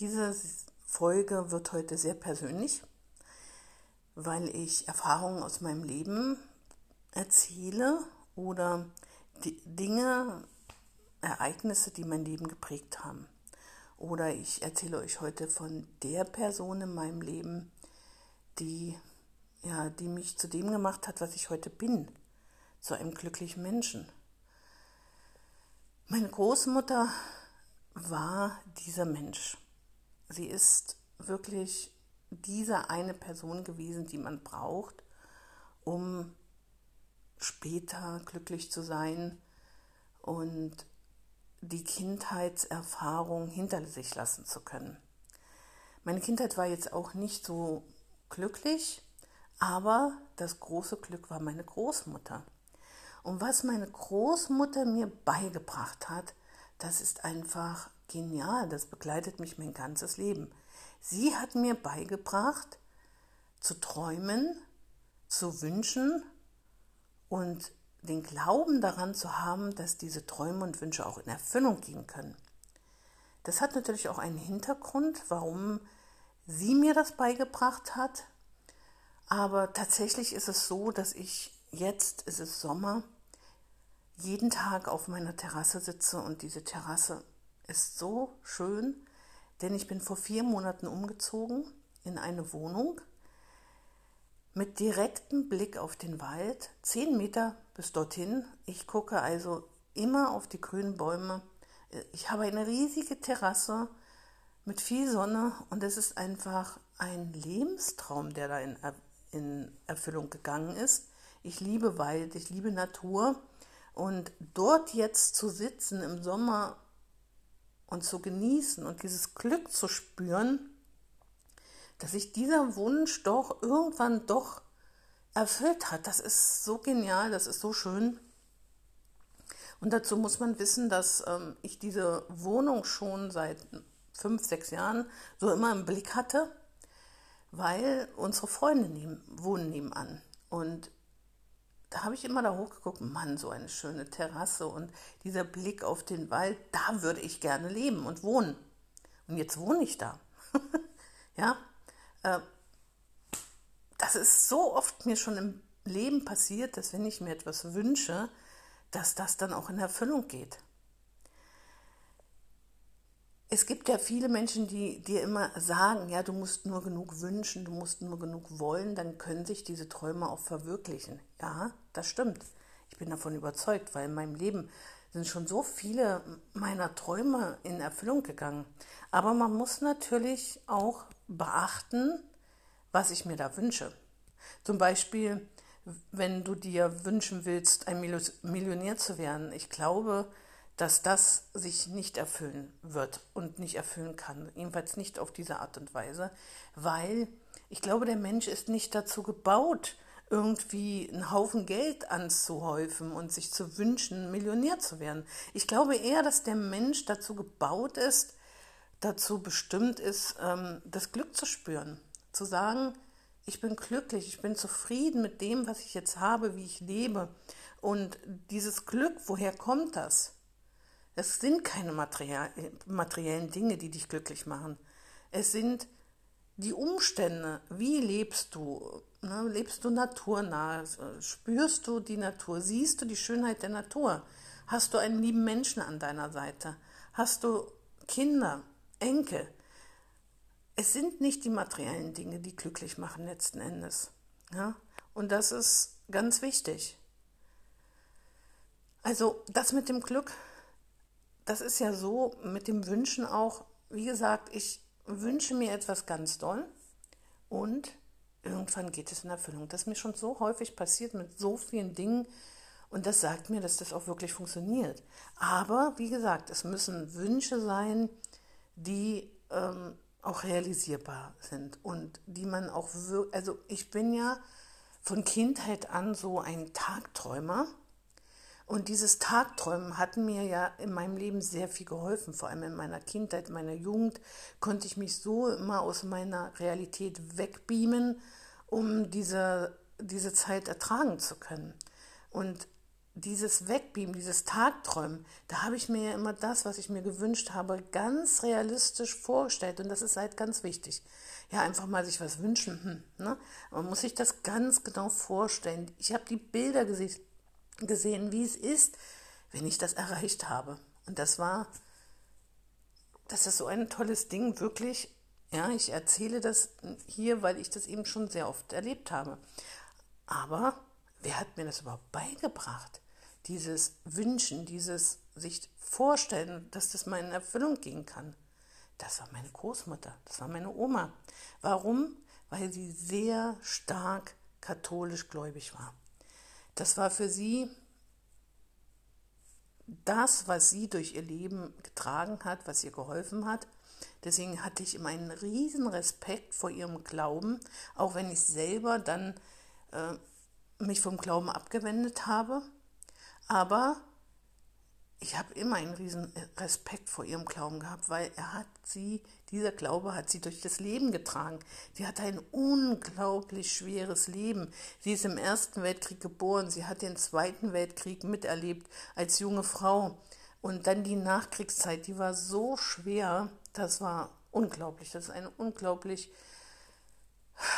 Diese Folge wird heute sehr persönlich, weil ich Erfahrungen aus meinem Leben erzähle oder die Dinge, Ereignisse, die mein Leben geprägt haben. Oder ich erzähle euch heute von der Person in meinem Leben, die, ja, die mich zu dem gemacht hat, was ich heute bin, zu einem glücklichen Menschen. Meine Großmutter war dieser Mensch. Sie ist wirklich diese eine Person gewesen, die man braucht, um später glücklich zu sein und die Kindheitserfahrung hinter sich lassen zu können. Meine Kindheit war jetzt auch nicht so glücklich, aber das große Glück war meine Großmutter. Und was meine Großmutter mir beigebracht hat, das ist einfach genial, das begleitet mich mein ganzes Leben. Sie hat mir beigebracht, zu träumen, zu wünschen und den Glauben daran zu haben, dass diese Träume und Wünsche auch in Erfüllung gehen können. Das hat natürlich auch einen Hintergrund, warum sie mir das beigebracht hat. Aber tatsächlich ist es so, dass ich jetzt, ist es Sommer, jeden Tag auf meiner Terrasse sitze und diese Terrasse ist so schön, denn ich bin vor vier Monaten umgezogen in eine Wohnung mit direktem Blick auf den Wald, zehn Meter bis dorthin. Ich gucke also immer auf die grünen Bäume. Ich habe eine riesige Terrasse mit viel Sonne und es ist einfach ein Lebenstraum, der da in, in Erfüllung gegangen ist. Ich liebe Wald, ich liebe Natur und dort jetzt zu sitzen im Sommer und zu genießen und dieses Glück zu spüren, dass sich dieser Wunsch doch irgendwann doch erfüllt hat. Das ist so genial, das ist so schön. Und dazu muss man wissen, dass ähm, ich diese Wohnung schon seit fünf, sechs Jahren so immer im Blick hatte, weil unsere Freunde neben, wohnen nebenan. Und da habe ich immer da hochgeguckt, Mann, so eine schöne Terrasse und dieser Blick auf den Wald, da würde ich gerne leben und wohnen. Und jetzt wohne ich da. ja, äh, das ist so oft mir schon im Leben passiert, dass wenn ich mir etwas wünsche, dass das dann auch in Erfüllung geht es gibt ja viele Menschen, die dir immer sagen, ja, du musst nur genug wünschen, du musst nur genug wollen, dann können sich diese Träume auch verwirklichen. Ja, das stimmt. Ich bin davon überzeugt, weil in meinem Leben sind schon so viele meiner Träume in Erfüllung gegangen. Aber man muss natürlich auch beachten, was ich mir da wünsche. Zum Beispiel, wenn du dir wünschen willst, ein Millionär zu werden. Ich glaube, dass das sich nicht erfüllen wird und nicht erfüllen kann. Jedenfalls nicht auf diese Art und Weise, weil ich glaube, der Mensch ist nicht dazu gebaut, irgendwie einen Haufen Geld anzuhäufen und sich zu wünschen, Millionär zu werden. Ich glaube eher, dass der Mensch dazu gebaut ist, dazu bestimmt ist, ähm, das Glück zu spüren. Zu sagen, ich bin glücklich, ich bin zufrieden mit dem, was ich jetzt habe, wie ich lebe. Und dieses Glück, woher kommt das? Es sind keine materiellen Dinge, die dich glücklich machen. Es sind die Umstände. Wie lebst du? Ne? Lebst du naturnah? Spürst du die Natur? Siehst du die Schönheit der Natur? Hast du einen lieben Menschen an deiner Seite? Hast du Kinder, Enkel? Es sind nicht die materiellen Dinge, die glücklich machen letzten Endes. Ja? Und das ist ganz wichtig. Also das mit dem Glück, das ist ja so mit dem Wünschen auch, wie gesagt, ich wünsche mir etwas ganz doll und irgendwann geht es in Erfüllung. Das ist mir schon so häufig passiert mit so vielen Dingen und das sagt mir, dass das auch wirklich funktioniert. Aber wie gesagt, es müssen Wünsche sein, die ähm, auch realisierbar sind und die man auch wirklich, also ich bin ja von Kindheit an so ein Tagträumer und dieses Tagträumen hat mir ja in meinem Leben sehr viel geholfen, vor allem in meiner Kindheit, in meiner Jugend konnte ich mich so immer aus meiner Realität wegbeamen, um diese, diese Zeit ertragen zu können. Und dieses Wegbeamen, dieses Tagträumen, da habe ich mir ja immer das, was ich mir gewünscht habe, ganz realistisch vorgestellt. Und das ist halt ganz wichtig. Ja, einfach mal sich was wünschen. Hm, ne? Man muss sich das ganz genau vorstellen. Ich habe die Bilder gesehen, gesehen, wie es ist, wenn ich das erreicht habe. Und das war, das ist so ein tolles Ding, wirklich. Ja, ich erzähle das hier, weil ich das eben schon sehr oft erlebt habe. Aber wer hat mir das überhaupt beigebracht? Dieses Wünschen, dieses sich vorstellen, dass das mal in Erfüllung gehen kann. Das war meine Großmutter, das war meine Oma. Warum? Weil sie sehr stark katholisch gläubig war. Das war für sie das, was sie durch ihr Leben getragen hat, was ihr geholfen hat. Deswegen hatte ich immer einen riesen Respekt vor ihrem Glauben, auch wenn ich selber dann äh, mich vom Glauben abgewendet habe. Aber ich habe immer einen riesen Respekt vor ihrem Glauben gehabt, weil er hat sie, dieser Glaube hat sie durch das Leben getragen. Sie hatte ein unglaublich schweres Leben. Sie ist im Ersten Weltkrieg geboren, sie hat den Zweiten Weltkrieg miterlebt als junge Frau. Und dann die Nachkriegszeit, die war so schwer, das war unglaublich. Das ist eine unglaublich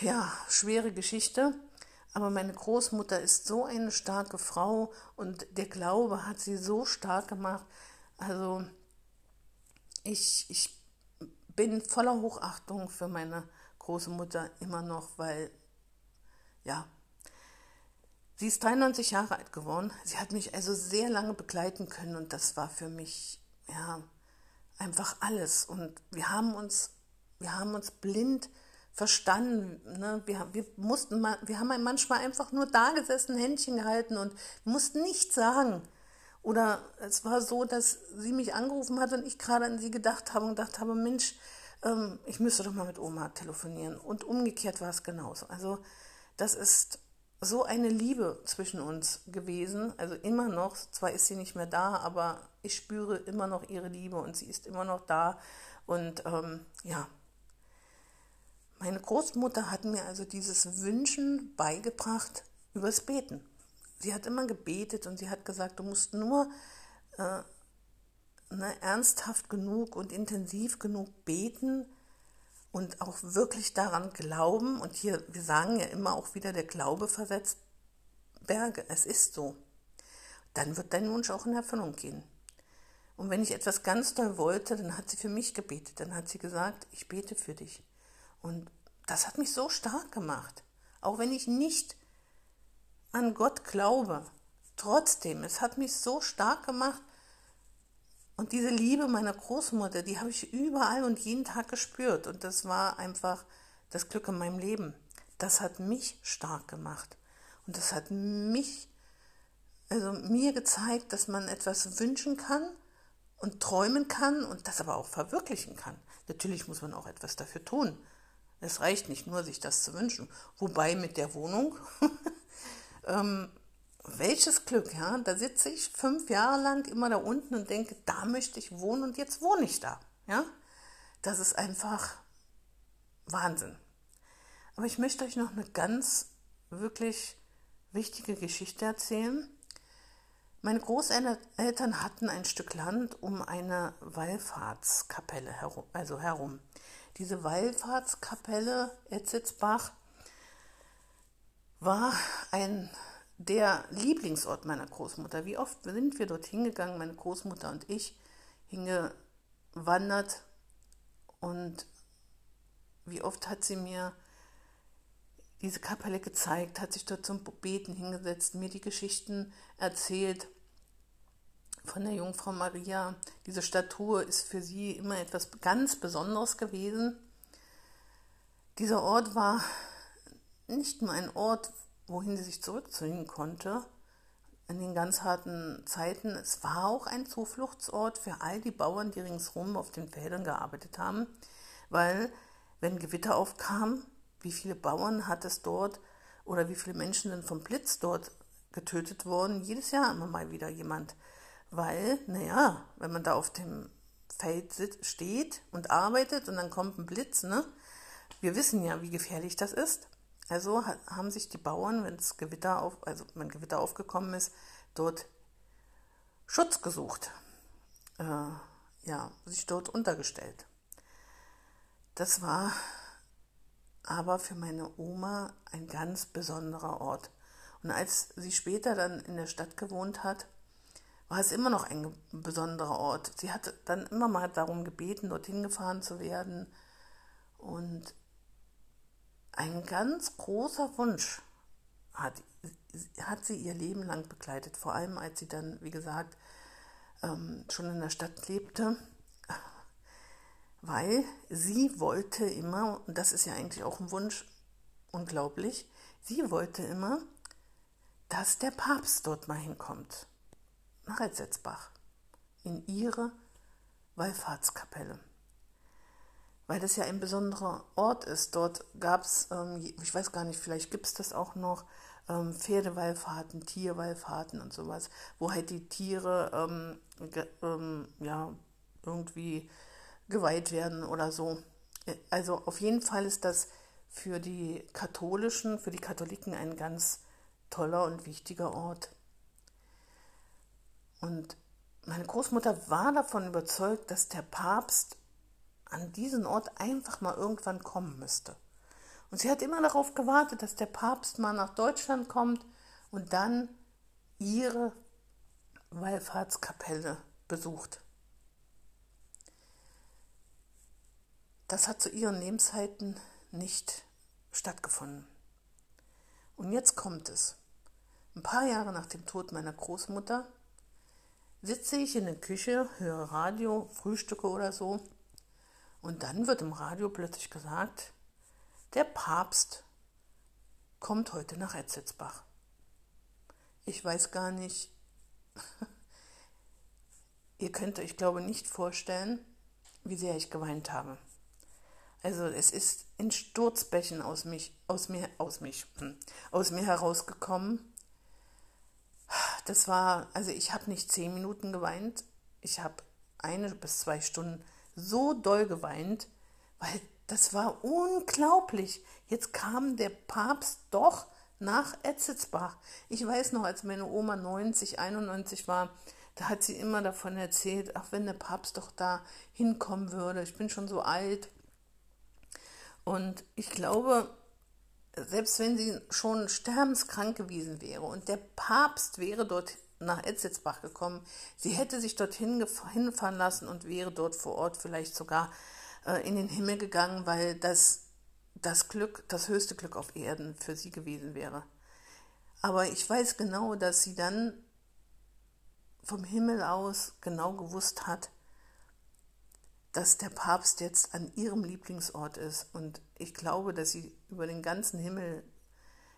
ja, schwere Geschichte. Aber meine Großmutter ist so eine starke Frau und der Glaube hat sie so stark gemacht. Also ich, ich bin voller Hochachtung für meine große Mutter immer noch, weil ja, sie ist 93 Jahre alt geworden. Sie hat mich also sehr lange begleiten können und das war für mich ja einfach alles. Und wir haben uns, wir haben uns blind verstanden. Ne? Wir, wir, mussten wir haben manchmal einfach nur da gesessen, Händchen gehalten und mussten nichts sagen. Oder es war so, dass sie mich angerufen hat und ich gerade an sie gedacht habe und gedacht habe, Mensch, ähm, ich müsste doch mal mit Oma telefonieren. Und umgekehrt war es genauso. Also das ist so eine Liebe zwischen uns gewesen. Also immer noch, zwar ist sie nicht mehr da, aber ich spüre immer noch ihre Liebe und sie ist immer noch da. Und ähm, ja, meine Großmutter hat mir also dieses Wünschen beigebracht übers Beten. Sie hat immer gebetet und sie hat gesagt, du musst nur äh, ne, ernsthaft genug und intensiv genug beten und auch wirklich daran glauben. Und hier, wir sagen ja immer auch wieder, der Glaube versetzt Berge. Es ist so. Dann wird dein Wunsch auch in Erfüllung gehen. Und wenn ich etwas ganz doll wollte, dann hat sie für mich gebetet. Dann hat sie gesagt, ich bete für dich. Und das hat mich so stark gemacht. Auch wenn ich nicht an Gott glaube. Trotzdem, es hat mich so stark gemacht. Und diese Liebe meiner Großmutter, die habe ich überall und jeden Tag gespürt. Und das war einfach das Glück in meinem Leben. Das hat mich stark gemacht. Und das hat mich, also mir gezeigt, dass man etwas wünschen kann und träumen kann und das aber auch verwirklichen kann. Natürlich muss man auch etwas dafür tun. Es reicht nicht nur, sich das zu wünschen. Wobei mit der Wohnung, ähm, welches Glück, ja? Da sitze ich fünf Jahre lang immer da unten und denke, da möchte ich wohnen und jetzt wohne ich da, ja? Das ist einfach Wahnsinn. Aber ich möchte euch noch eine ganz wirklich wichtige Geschichte erzählen. Meine Großeltern hatten ein Stück Land um eine Wallfahrtskapelle herum, also herum. Diese Wallfahrtskapelle Etzitzbach war ein der Lieblingsort meiner Großmutter. Wie oft sind wir dort hingegangen, meine Großmutter und ich, hingewandert und wie oft hat sie mir diese Kapelle gezeigt, hat sich dort zum Beten hingesetzt, mir die Geschichten erzählt von der Jungfrau Maria. Diese Statue ist für sie immer etwas ganz Besonderes gewesen. Dieser Ort war nicht nur ein Ort, wohin sie sich zurückziehen konnte in den ganz harten Zeiten. Es war auch ein Zufluchtsort für all die Bauern, die ringsherum auf den Feldern gearbeitet haben, weil wenn Gewitter aufkam, wie viele Bauern hat es dort oder wie viele Menschen sind vom Blitz dort getötet worden? Jedes Jahr immer mal wieder jemand weil, naja, wenn man da auf dem Feld steht und arbeitet und dann kommt ein Blitz, ne? Wir wissen ja, wie gefährlich das ist. Also haben sich die Bauern, wenn es Gewitter auf, also wenn Gewitter aufgekommen ist, dort Schutz gesucht, äh, ja, sich dort untergestellt. Das war aber für meine Oma ein ganz besonderer Ort. Und als sie später dann in der Stadt gewohnt hat, war es immer noch ein besonderer Ort. Sie hat dann immer mal darum gebeten, dorthin gefahren zu werden. Und ein ganz großer Wunsch hat, hat sie ihr Leben lang begleitet. Vor allem, als sie dann, wie gesagt, ähm, schon in der Stadt lebte weil sie wollte immer, und das ist ja eigentlich auch ein Wunsch, unglaublich, sie wollte immer, dass der Papst dort mal hinkommt, nach Etzetzbach, in ihre Wallfahrtskapelle. Weil das ja ein besonderer Ort ist. Dort gab es, ähm, ich weiß gar nicht, vielleicht gibt es das auch noch, ähm, Pferdewallfahrten, Tierwallfahrten und sowas, wo halt die Tiere ähm, ähm ja, irgendwie geweiht werden oder so. Also auf jeden Fall ist das für die Katholischen, für die Katholiken ein ganz toller und wichtiger Ort. Und meine Großmutter war davon überzeugt, dass der Papst an diesen Ort einfach mal irgendwann kommen müsste. Und sie hat immer darauf gewartet, dass der Papst mal nach Deutschland kommt und dann ihre Wallfahrtskapelle besucht. Das hat zu ihren Lebenszeiten nicht stattgefunden. Und jetzt kommt es. Ein paar Jahre nach dem Tod meiner Großmutter sitze ich in der Küche, höre Radio, frühstücke oder so. Und dann wird im Radio plötzlich gesagt, der Papst kommt heute nach Etzitzbach. Ich weiß gar nicht, ihr könnt euch, glaube nicht vorstellen, wie sehr ich geweint habe. Also es ist in Sturzbächen aus mich, aus mir, aus mich, hm, aus mir herausgekommen. Das war, also ich habe nicht zehn Minuten geweint, ich habe eine bis zwei Stunden so doll geweint, weil das war unglaublich. Jetzt kam der Papst doch nach Etzitzbach. Ich weiß noch, als meine Oma 90, 91 war, da hat sie immer davon erzählt, ach, wenn der Papst doch da hinkommen würde. Ich bin schon so alt. Und ich glaube, selbst wenn sie schon sterbenskrank gewesen wäre und der Papst wäre dort nach Etzitzbach gekommen, sie hätte sich dorthin hinfahren lassen und wäre dort vor Ort vielleicht sogar äh, in den Himmel gegangen, weil das das Glück, das höchste Glück auf Erden für sie gewesen wäre. Aber ich weiß genau, dass sie dann vom Himmel aus genau gewusst hat, dass der Papst jetzt an ihrem Lieblingsort ist. Und ich glaube, dass sie über den ganzen Himmel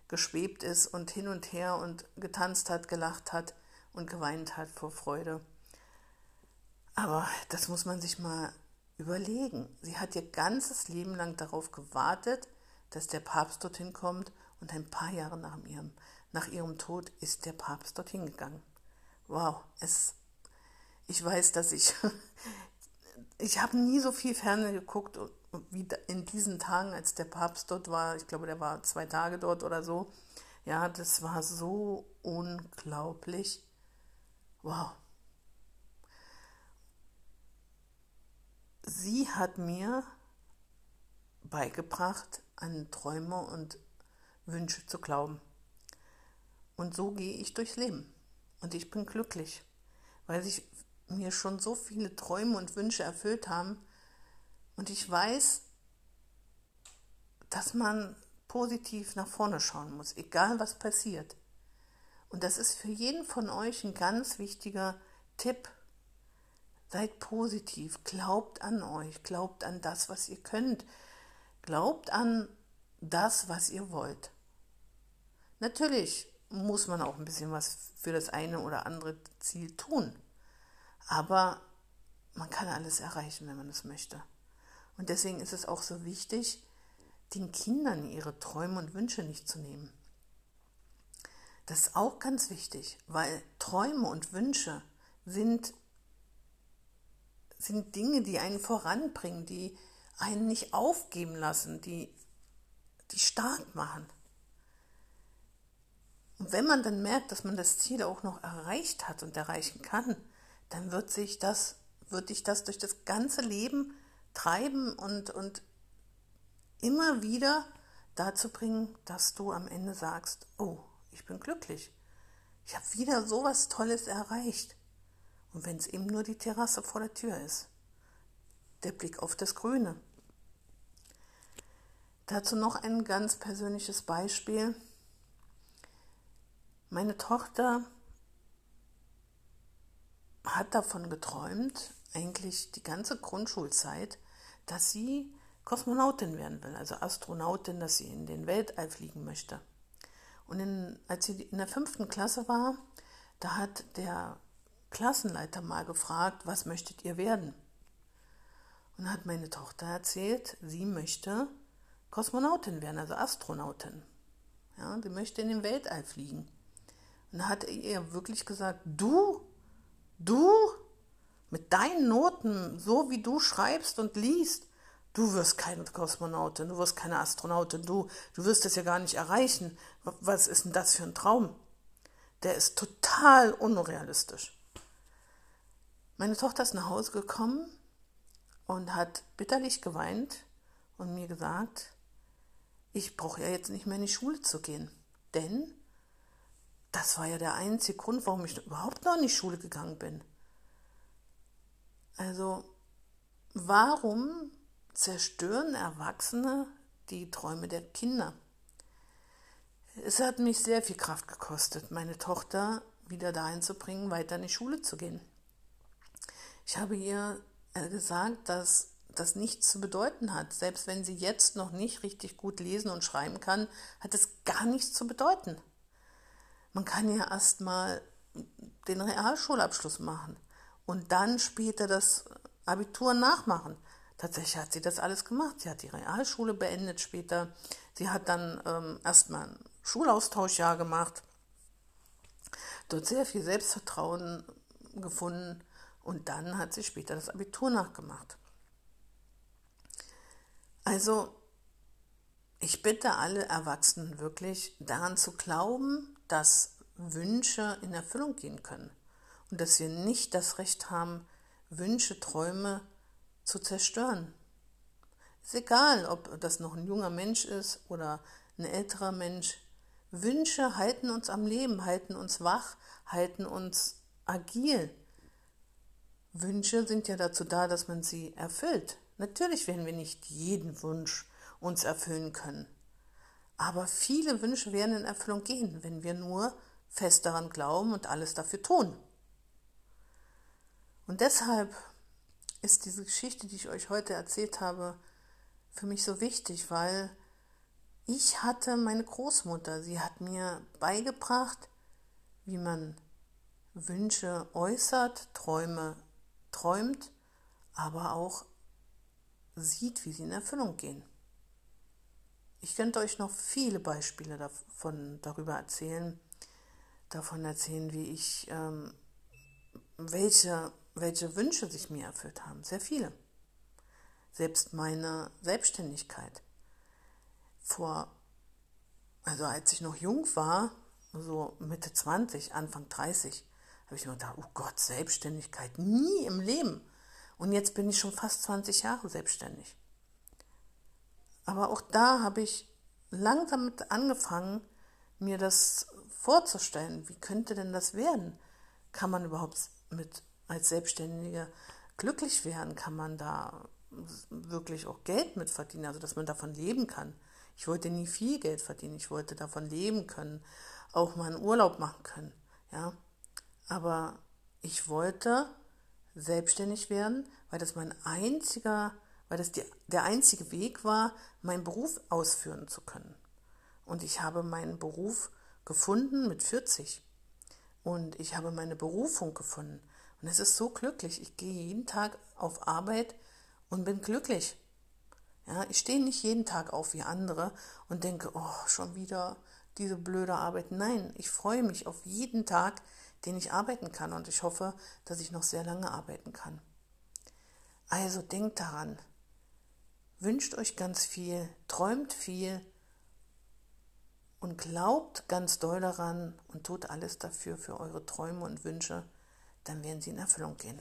geschwebt ist und hin und her und getanzt hat, gelacht hat und geweint hat vor Freude. Aber das muss man sich mal überlegen. Sie hat ihr ganzes Leben lang darauf gewartet, dass der Papst dorthin kommt und ein paar Jahre nach ihrem, nach ihrem Tod ist der Papst dorthin gegangen. Wow, es, ich weiß, dass ich ich habe nie so viel Fernsehen geguckt wie in diesen Tagen, als der Papst dort war. Ich glaube, der war zwei Tage dort oder so. Ja, das war so unglaublich. Wow. Sie hat mir beigebracht, an Träume und Wünsche zu glauben. Und so gehe ich durchs Leben. Und ich bin glücklich, weil sich mir schon so viele Träume und Wünsche erfüllt haben. Und ich weiß, dass man positiv nach vorne schauen muss, egal was passiert. Und das ist für jeden von euch ein ganz wichtiger Tipp. Seid positiv, glaubt an euch, glaubt an das, was ihr könnt, glaubt an das, was ihr wollt. Natürlich muss man auch ein bisschen was für das eine oder andere Ziel tun. Aber man kann alles erreichen, wenn man es möchte. Und deswegen ist es auch so wichtig, den Kindern ihre Träume und Wünsche nicht zu nehmen. Das ist auch ganz wichtig, weil Träume und Wünsche sind, sind Dinge, die einen voranbringen, die einen nicht aufgeben lassen, die, die stark machen. Und wenn man dann merkt, dass man das Ziel auch noch erreicht hat und erreichen kann, dann wird sich das, wird dich das durch das ganze Leben treiben und, und immer wieder dazu bringen, dass du am Ende sagst, oh, ich bin glücklich. Ich habe wieder so was Tolles erreicht. Und wenn es eben nur die Terrasse vor der Tür ist, der Blick auf das Grüne. Dazu noch ein ganz persönliches Beispiel. Meine Tochter hat davon geträumt, eigentlich die ganze Grundschulzeit, dass sie Kosmonautin werden will, also Astronautin, dass sie in den Weltall fliegen möchte. Und in, als sie in der fünften Klasse war, da hat der Klassenleiter mal gefragt, was möchtet ihr werden? Und hat meine Tochter erzählt, sie möchte Kosmonautin werden, also Astronautin. Ja, sie möchte in den Weltall fliegen. Und hat er ihr wirklich gesagt, du, du, mit deinen Noten, so wie du schreibst und liest, du wirst keine Kosmonautin, du wirst keine Astronautin, du, du wirst es ja gar nicht erreichen. Was ist denn das für ein Traum? Der ist total unrealistisch. Meine Tochter ist nach Hause gekommen und hat bitterlich geweint und mir gesagt, ich brauche ja jetzt nicht mehr in die Schule zu gehen. Denn das war ja der einzige Grund, warum ich überhaupt noch in die Schule gegangen bin. Also, warum zerstören Erwachsene die Träume der Kinder? Es hat mich sehr viel Kraft gekostet, meine Tochter wieder dahin zu bringen, weiter in die Schule zu gehen. Ich habe ihr äh, gesagt, dass das nichts zu bedeuten hat. Selbst wenn sie jetzt noch nicht richtig gut lesen und schreiben kann, hat es gar nichts zu bedeuten. Man kann ja erst mal den Realschulabschluss machen und dann später das Abitur nachmachen. Tatsächlich hat sie das alles gemacht. Sie hat die Realschule beendet später. Sie hat dann ähm, erstmal ein Schulaustauschjahr gemacht, dort sehr viel Selbstvertrauen gefunden und dann hat sie später das Abitur nachgemacht. Also, ich bitte alle Erwachsenen wirklich daran zu glauben, dass Wünsche in Erfüllung gehen können und dass wir nicht das Recht haben, Wünsche, Träume zu zerstören. Ist egal, ob das noch ein junger Mensch ist oder ein älterer Mensch. Wünsche halten uns am Leben, halten uns wach, halten uns agil. Wünsche sind ja dazu da, dass man sie erfüllt. Natürlich werden wir nicht jeden Wunsch uns erfüllen können. Aber viele Wünsche werden in Erfüllung gehen, wenn wir nur fest daran glauben und alles dafür tun. Und deshalb ist diese Geschichte, die ich euch heute erzählt habe, für mich so wichtig, weil ich hatte meine Großmutter, sie hat mir beigebracht, wie man Wünsche äußert, Träume träumt, aber auch sieht, wie sie in Erfüllung gehen. Ich könnte euch noch viele Beispiele davon, darüber erzählen, davon erzählen, wie ich, ähm, welche, welche Wünsche sich mir erfüllt haben. Sehr viele. Selbst meine Selbstständigkeit. Vor, also als ich noch jung war, so Mitte 20, Anfang 30, habe ich mir gedacht, oh Gott, Selbstständigkeit, nie im Leben. Und jetzt bin ich schon fast 20 Jahre selbstständig. Aber auch da habe ich langsam mit angefangen, mir das vorzustellen. Wie könnte denn das werden? Kann man überhaupt mit als Selbstständiger glücklich werden? Kann man da wirklich auch Geld mit verdienen, also dass man davon leben kann? Ich wollte nie viel Geld verdienen, ich wollte davon leben können, auch mal einen Urlaub machen können, ja. Aber ich wollte selbstständig werden, weil das mein einziger, weil das die, der einzige Weg war, meinen Beruf ausführen zu können. Und ich habe meinen Beruf gefunden mit 40. Und ich habe meine Berufung gefunden. Und es ist so glücklich. Ich gehe jeden Tag auf Arbeit und bin glücklich. Ja, ich stehe nicht jeden Tag auf wie andere und denke, oh, schon wieder diese blöde Arbeit. Nein, ich freue mich auf jeden Tag, den ich arbeiten kann und ich hoffe, dass ich noch sehr lange arbeiten kann. Also denkt daran, wünscht euch ganz viel, träumt viel und glaubt ganz doll daran und tut alles dafür für eure Träume und Wünsche, dann werden sie in Erfüllung gehen.